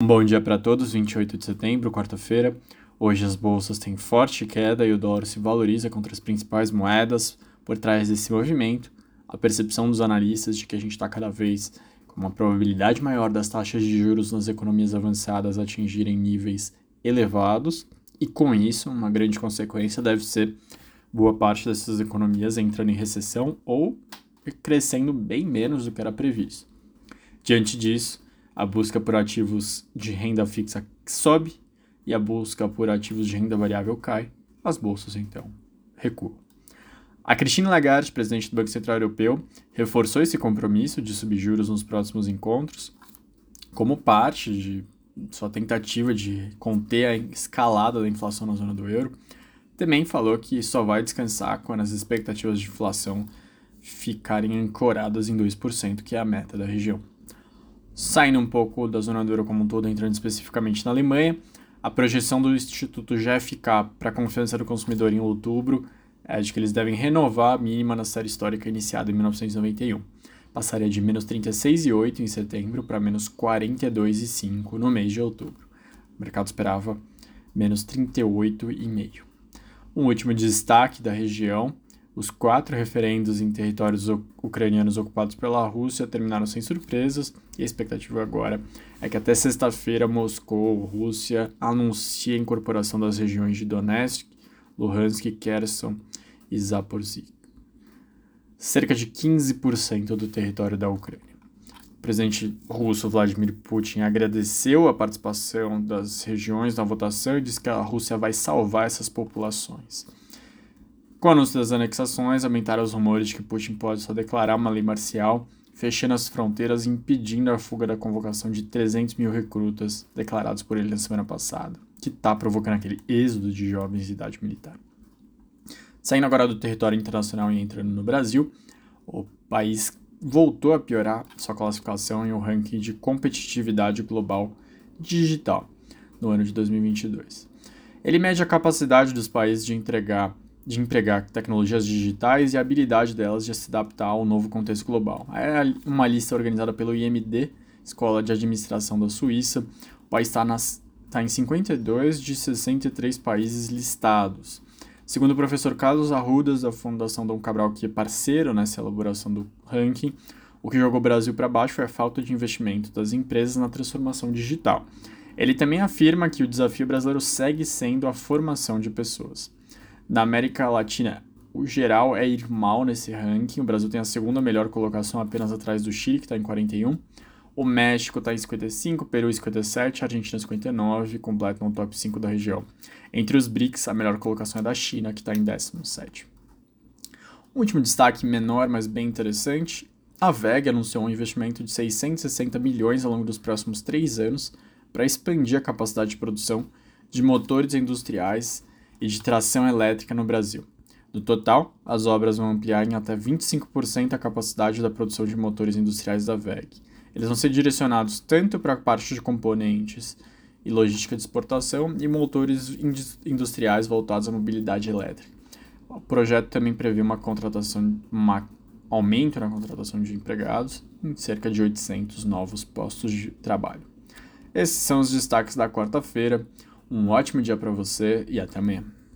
Bom dia para todos, 28 de setembro, quarta-feira. Hoje as bolsas têm forte queda e o dólar se valoriza contra as principais moedas. Por trás desse movimento, a percepção dos analistas de que a gente está cada vez com uma probabilidade maior das taxas de juros nas economias avançadas atingirem níveis elevados, e com isso, uma grande consequência deve ser boa parte dessas economias entrando em recessão ou crescendo bem menos do que era previsto. Diante disso, a busca por ativos de renda fixa sobe e a busca por ativos de renda variável cai, as bolsas então recuam. A Christine Lagarde, presidente do Banco Central Europeu, reforçou esse compromisso de subir juros nos próximos encontros, como parte de sua tentativa de conter a escalada da inflação na zona do euro. Também falou que só vai descansar quando as expectativas de inflação ficarem ancoradas em 2%, que é a meta da região. Saindo um pouco da zona do euro como um todo, entrando especificamente na Alemanha, a projeção do Instituto GFK para a confiança do consumidor em outubro é de que eles devem renovar a mínima na série histórica iniciada em 1991. Passaria de menos 36,8 em setembro para menos 42,5 no mês de outubro. O mercado esperava menos 38,5. Um último destaque da região os quatro referendos em territórios ucranianos ocupados pela Rússia terminaram sem surpresas e a expectativa agora é que até sexta-feira Moscou, Rússia, anuncie a incorporação das regiões de Donetsk, Luhansk, Kherson e Zaporizhzhia. Cerca de 15% do território da Ucrânia. O presidente russo Vladimir Putin agradeceu a participação das regiões na votação e disse que a Rússia vai salvar essas populações. Com o anúncio das anexações, aumentaram os rumores de que Putin pode só declarar uma lei marcial, fechando as fronteiras e impedindo a fuga da convocação de 300 mil recrutas declarados por ele na semana passada, que está provocando aquele êxodo de jovens de idade militar. Saindo agora do território internacional e entrando no Brasil, o país voltou a piorar sua classificação em um ranking de competitividade global digital no ano de 2022. Ele mede a capacidade dos países de entregar de empregar tecnologias digitais e a habilidade delas de se adaptar ao novo contexto global. É uma lista organizada pelo IMD, Escola de Administração da Suíça. O país está tá em 52 de 63 países listados. Segundo o professor Carlos Arrudas, da Fundação Dom Cabral, que é parceiro nessa elaboração do ranking, o que jogou o Brasil para baixo foi a falta de investimento das empresas na transformação digital. Ele também afirma que o desafio brasileiro segue sendo a formação de pessoas. Na América Latina, o geral é ir mal nesse ranking. O Brasil tem a segunda melhor colocação, apenas atrás do Chile, que está em 41. O México está em 55, Peru em 57, Argentina em 59, completam o top 5 da região. Entre os BRICS, a melhor colocação é da China, que está em 17. Um último destaque menor, mas bem interessante, a VEG anunciou um investimento de 660 milhões ao longo dos próximos três anos para expandir a capacidade de produção de motores industriais e de tração elétrica no Brasil. No total, as obras vão ampliar em até 25% a capacidade da produção de motores industriais da VEG. Eles vão ser direcionados tanto para a parte de componentes e logística de exportação e motores industriais voltados à mobilidade elétrica. O projeto também prevê uma contratação, um aumento na contratação de empregados em cerca de 800 novos postos de trabalho. Esses são os destaques da quarta-feira. Um ótimo dia para você e até amanhã.